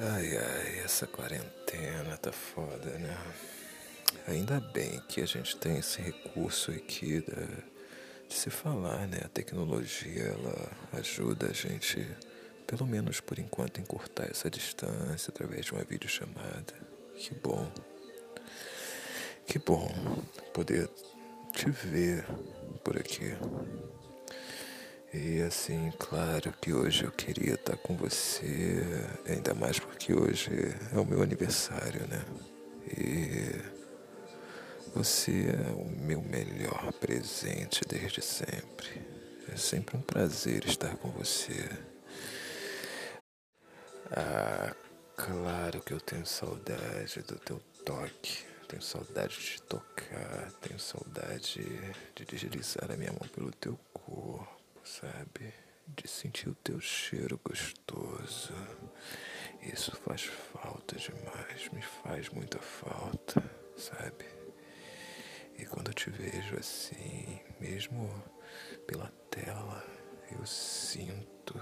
Ai, ai, essa quarentena tá foda, né? Ainda bem que a gente tem esse recurso aqui de se falar, né? A tecnologia, ela ajuda a gente, pelo menos por enquanto, encurtar essa distância através de uma videochamada. Que bom. Que bom poder te ver por aqui. E assim, claro que hoje eu queria estar com você, ainda mais porque hoje é o meu aniversário, né? E você é o meu melhor presente desde sempre. É sempre um prazer estar com você. Ah, claro que eu tenho saudade do teu toque. Tenho saudade de tocar. Tenho saudade de deslizar a minha mão pelo teu sabe? De sentir o teu cheiro gostoso. Isso faz falta demais, me faz muita falta, sabe? E quando eu te vejo assim, mesmo pela tela, eu sinto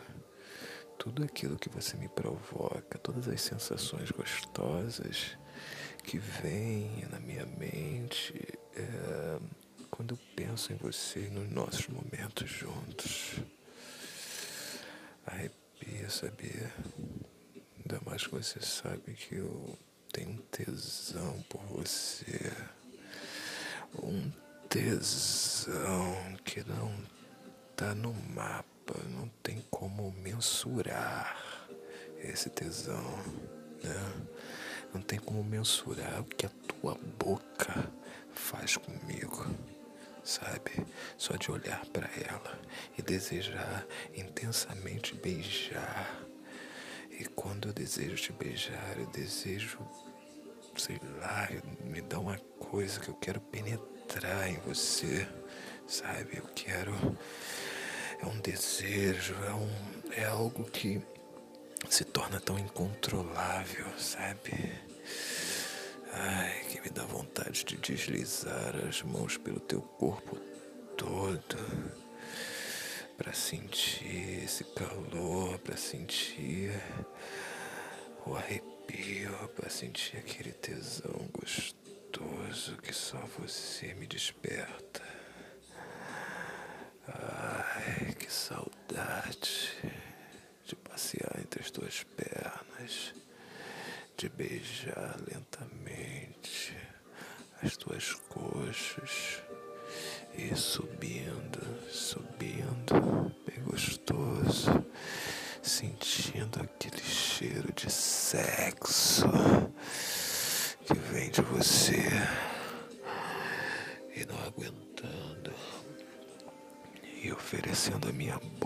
tudo aquilo que você me provoca, todas as sensações gostosas que vêm na minha mente. É quando eu penso em você nos nossos momentos juntos. Arrepia, sabia? Ainda mais que você sabe que eu tenho um tesão por você. Um tesão que não tá no mapa, não tem como mensurar esse tesão, né? Não tem como mensurar o que a tua boca faz comigo sabe? Só de olhar para ela e desejar intensamente beijar. E quando eu desejo te beijar, eu desejo, sei lá, me dá uma coisa que eu quero penetrar em você, sabe? Eu quero. É um desejo, é, um, é algo que se torna tão incontrolável, sabe? Ai, que me dá vontade de deslizar as mãos pelo teu corpo todo para sentir esse calor, para sentir o arrepio, para sentir aquele tesão gostoso que só você me desperta. Ai, que saudade de passear entre as tuas pernas de beijar lentamente as tuas coxas e subindo, subindo, bem gostoso, sentindo aquele cheiro de sexo que vem de você e não aguentando e oferecendo a minha boca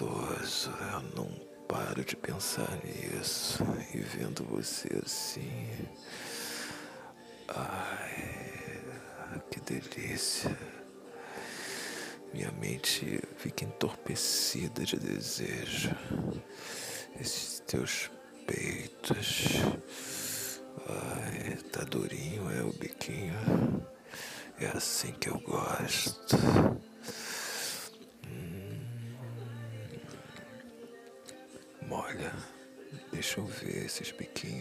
gostoso. Eu não paro de pensar nisso. E vendo você assim. Ai, que delícia. Minha mente fica entorpecida de desejo. Esses teus peitos. Ai, tá durinho, é o biquinho. É assim que eu gosto.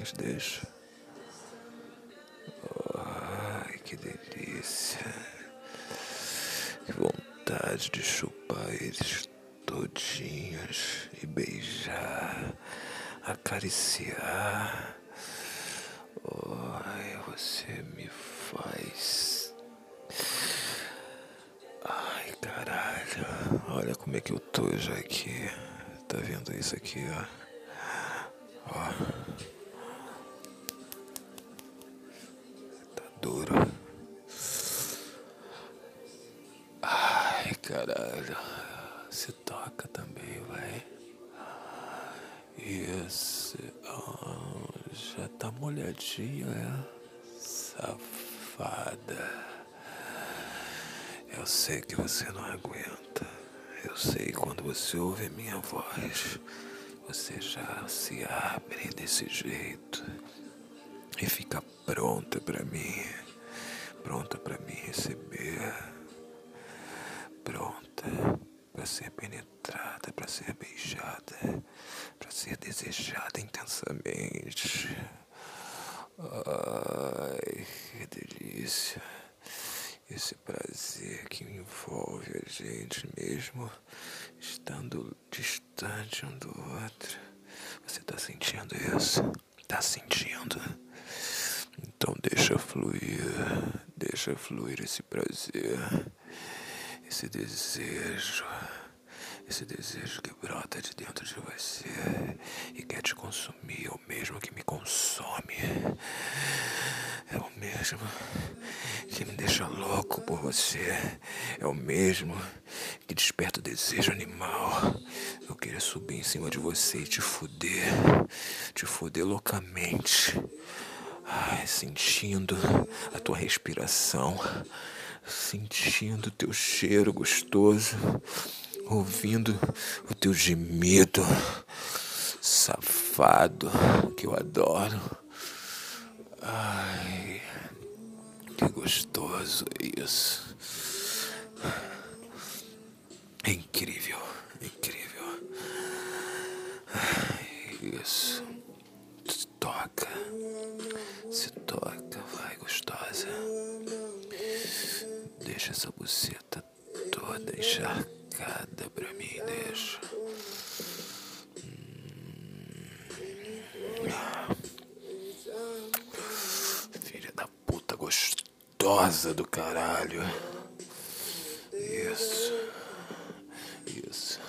Biquinhos, deixa. Ai, que delícia. Que vontade de chupar eles todinhos e beijar, acariciar. Ai, você me faz. Ai, caralho. Olha como é que eu tô já aqui. Tá vendo isso aqui? Ó. caralho. Se toca também, vai. Isso. Oh, já tá molhadinho, é? Safada. Eu sei que você não aguenta. Eu sei quando você ouve a minha voz, você já se abre desse jeito e fica pronta para mim, pronta para me receber, pronta. para ser penetrada, para ser beijada, para ser desejada intensamente. Ai, que delícia. Esse prazer que envolve a gente mesmo estando distante um do outro. Você tá sentindo isso? Tá sentindo? Então deixa fluir, deixa fluir esse prazer, esse desejo, esse desejo que brota de dentro de você e quer te consumir, é o mesmo que me consome, é o mesmo que me deixa louco por você, é o mesmo que desperta o desejo animal. Eu queria subir em cima de você e te fuder, te fuder loucamente. Ai, sentindo a tua respiração, sentindo teu cheiro gostoso, ouvindo o teu gemido safado que eu adoro. Ai, que gostoso isso. É incrível, é incrível. Isso. Toca. Se toca, vai gostosa. Deixa essa buceta toda encharcada pra mim, deixa. Filha da puta gostosa do caralho. Isso. Isso.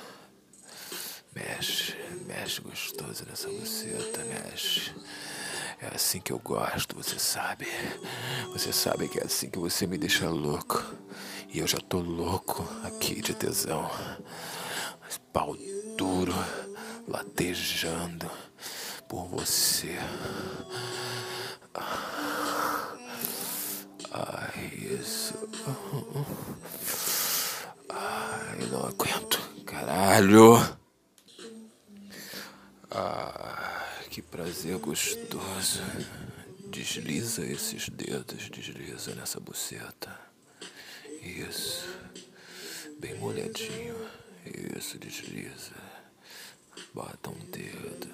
Mexe, mexe gostoso nessa buceta, mexe. É assim que eu gosto, você sabe. Você sabe que é assim que você me deixa louco. E eu já tô louco aqui de tesão. Mas pau duro, latejando por você. Ai, isso. Ai, não aguento. Caralho. Ah, que prazer gostoso. Desliza esses dedos, desliza nessa buceta. Isso. Bem molhadinho. Isso, desliza. Bota um dedo.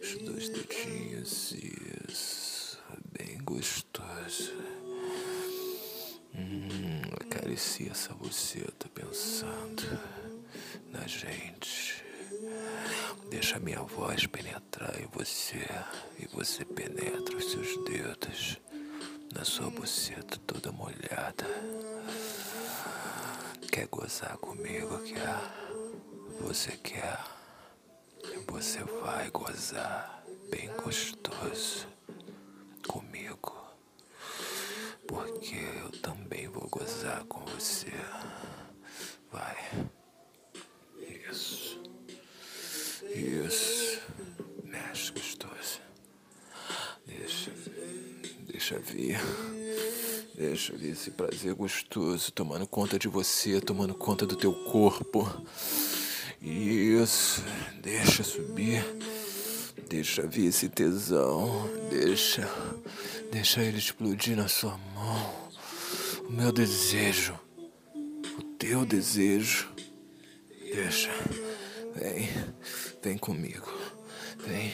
Os dois dedinhos. Isso. Bem gostoso. Hum, acaricia essa buceta pensando na gente. Deixa minha voz penetrar em você e você penetra os seus dedos na sua buceta toda molhada. Quer gozar comigo? Quer? Você quer? Você vai gozar bem gostoso comigo. Porque eu também vou gozar com você. Vai. Isso. Mexe gostoso. Deixa. Deixa vir. Deixa vir esse prazer gostoso tomando conta de você, tomando conta do teu corpo. Isso. Deixa subir. Deixa vir esse tesão. Deixa. Deixa ele explodir na sua mão. O meu desejo. O teu desejo. Deixa. Vem. Vem comigo. Vem.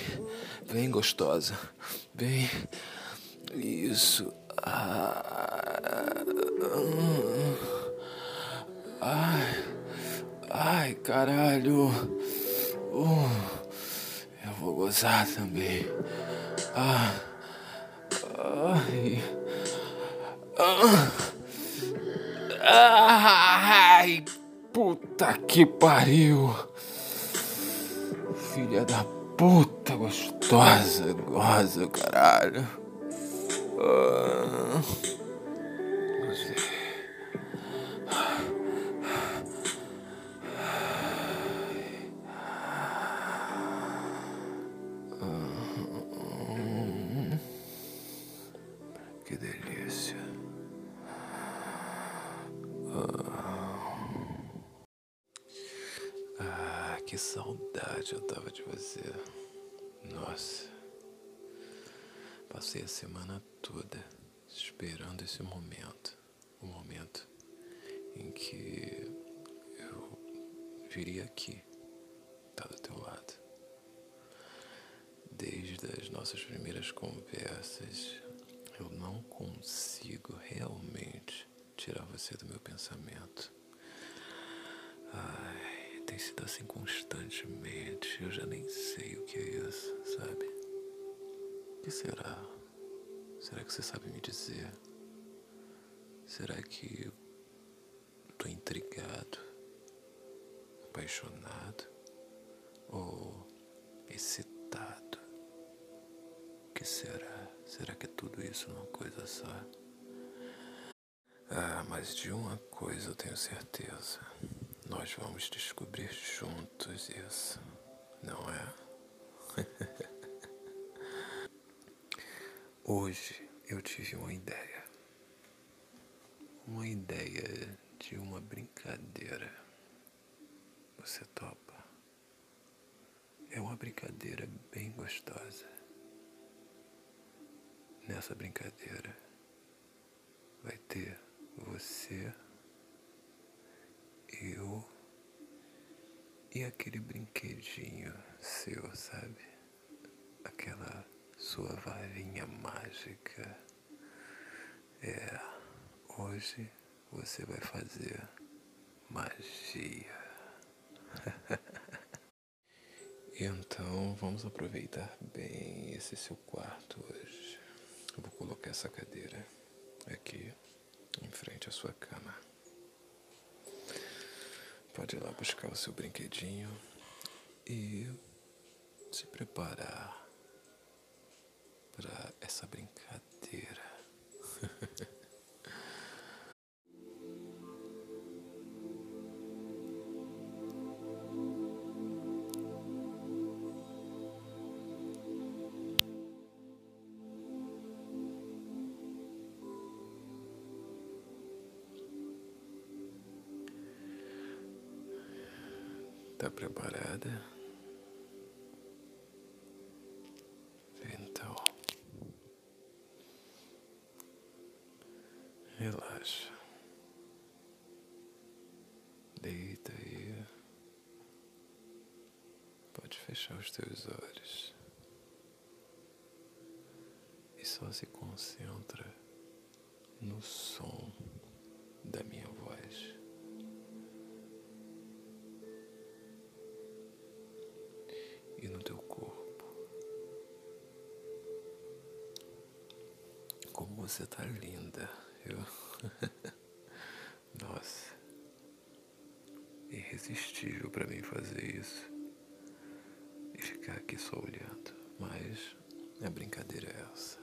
Vem, gostosa. Vem. Isso. Ai. Ai, caralho. Uh, eu vou gozar também. Ah. Ai. Ah. Ai. Puta que pariu. Filha da puta gostosa, goza, caralho. Ah. Você. Nossa. Passei a semana toda esperando esse momento. O momento em que eu viria aqui, tá do teu lado. Desde as nossas primeiras conversas, eu não consigo realmente tirar você do meu pensamento. Ai, tem sido assim constantemente. Eu já nem sei o que é isso, sabe? O que será? Será que você sabe me dizer? Será que tô intrigado, apaixonado ou excitado? O que será? Será que é tudo isso numa coisa só? Ah, mas de uma coisa eu tenho certeza. Nós vamos descobrir juntos isso, não é? Hoje eu tive uma ideia. Uma ideia de uma brincadeira. Você topa? É uma brincadeira bem gostosa. Nessa brincadeira vai ter você, eu e aquele brinquedinho seu, sabe? Aquela sua varinha mágica. É, hoje você vai fazer magia. então vamos aproveitar bem esse seu quarto hoje. Eu vou colocar essa cadeira aqui em frente à sua cama. Pode ir lá buscar o seu brinquedinho e se preparar para essa brincadeira. preparada? Então, relaxa. Deita aí. Pode fechar os teus olhos. E só se concentra no som você tá linda, eu. Nossa, irresistível para mim fazer isso e ficar aqui só olhando. Mas a brincadeira é essa.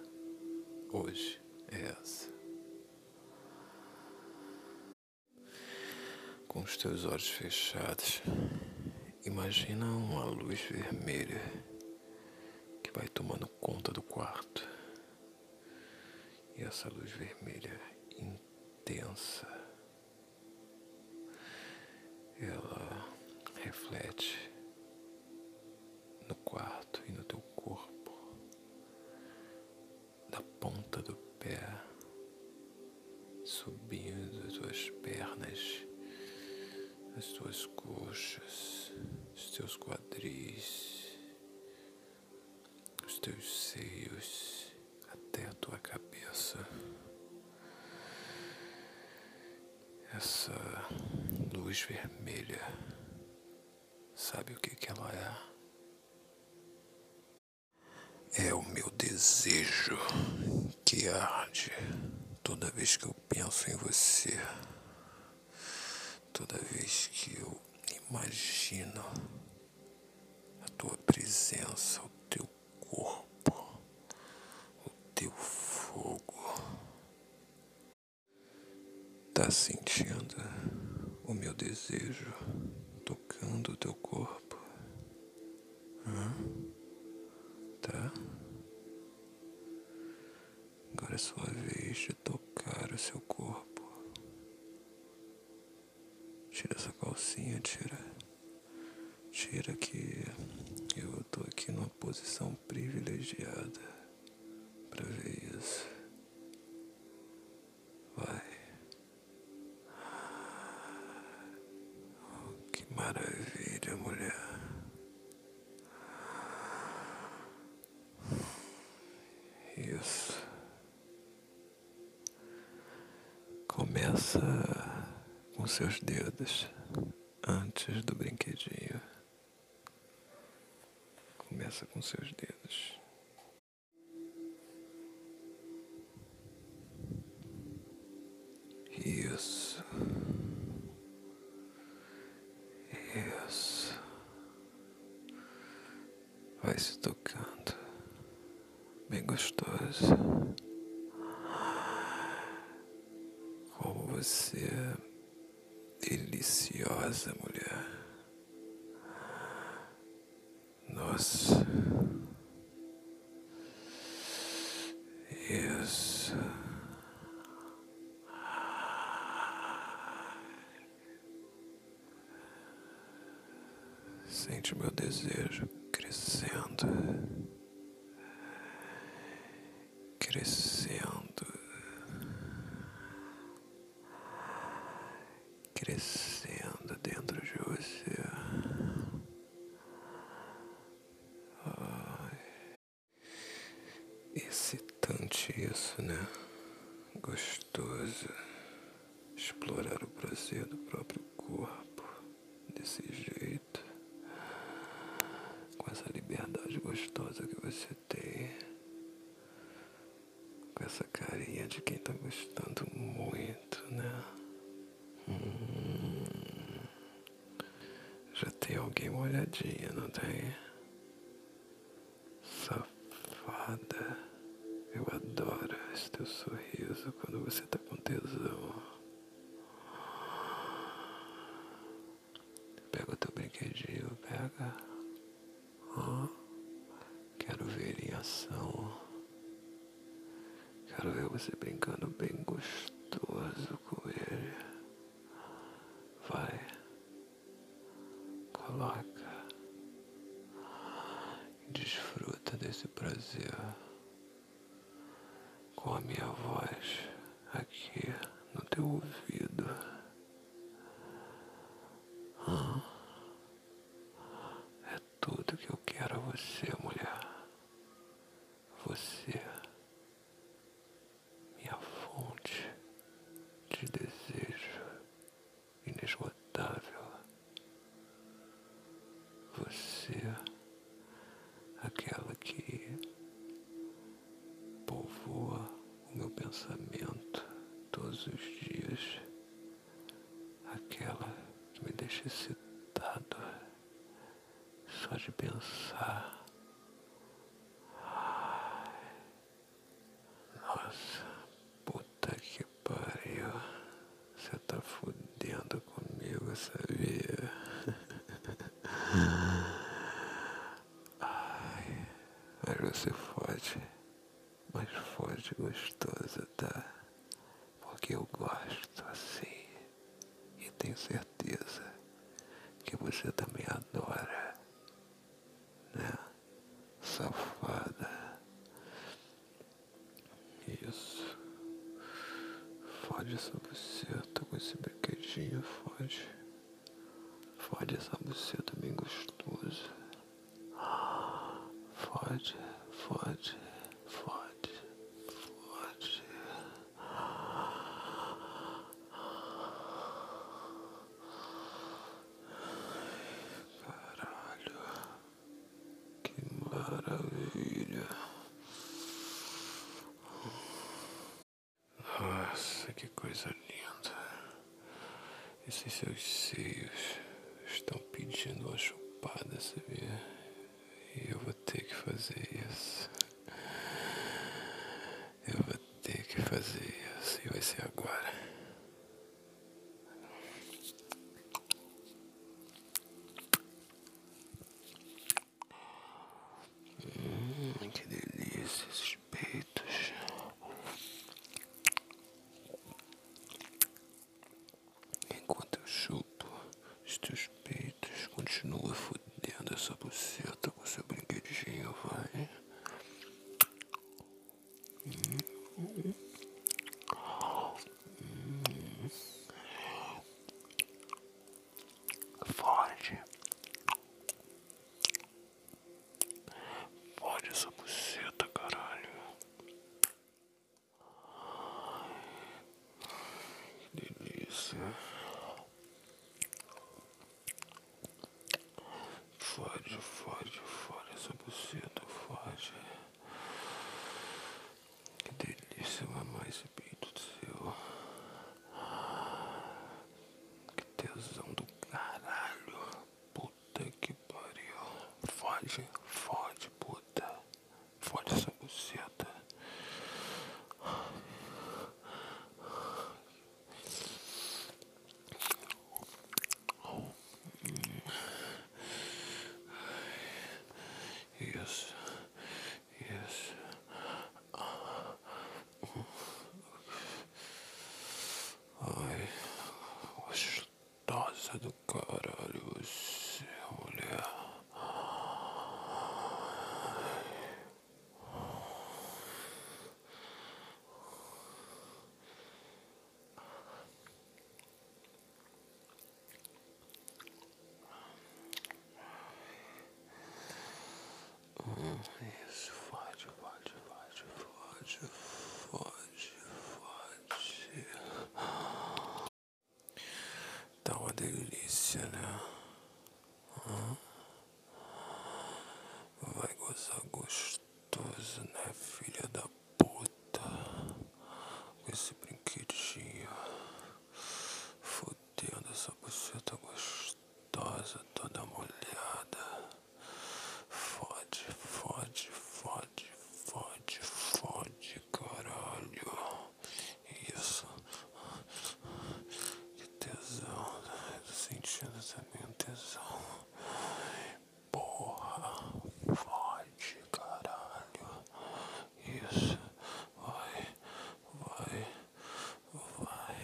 Hoje é essa. Com os teus olhos fechados. Imagina uma luz vermelha que vai tomando conta do quarto. E essa luz vermelha intensa, ela reflete no quarto e no teu corpo, da ponta do pé, subindo as tuas pernas, as tuas coxas os teus quadris, os teus vermelha, sabe o que, que ela é? É o meu desejo que arde toda vez que eu penso em você, toda vez que eu imagino a tua presença, o teu corpo, o teu fogo. Tá sentindo o meu desejo tocando o teu corpo? Hã? Tá? Agora é sua vez de tocar o seu corpo. Tira essa calcinha, tira. Tira que eu tô aqui numa posição privilegiada começa com seus dedos antes do brinquedinho. Começa com seus dedos. Isso. Sente meu desejo crescendo. energy and a. esse prazer. Fode essa buceta com esse brinquedinho, fode. Fode essa buceta se seus seios estão pedindo uma chupada, sabia? E eu vou ter que fazer isso. Eu vou ter que fazer isso. E vai ser agora. Gostosa do caralho você, mulher. Hum, isso, fode, fode, fode, fode, fode. Tá uma delícia, né? Hum? Vai gozar gostoso, né, filha da puta? Com esse brinquedinho. Fudendo essa buceta gostosa, toda molhada. Fode, fode, fode, fode, fode, caralho. Isso. Que tesão. Tô sentindo também um tesão. Porra. Fode, caralho. Isso. Vai, vai, vai.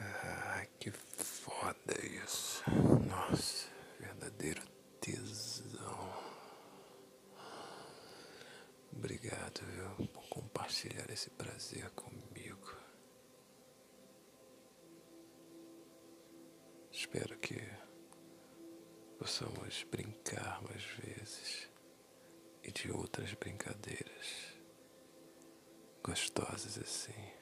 Ah, que foda isso. Nossa, verdadeiro tesão. Obrigado, viu, por compartilhar esse prazer comigo. Espero que possamos brincar mais vezes e de outras brincadeiras gostosas assim.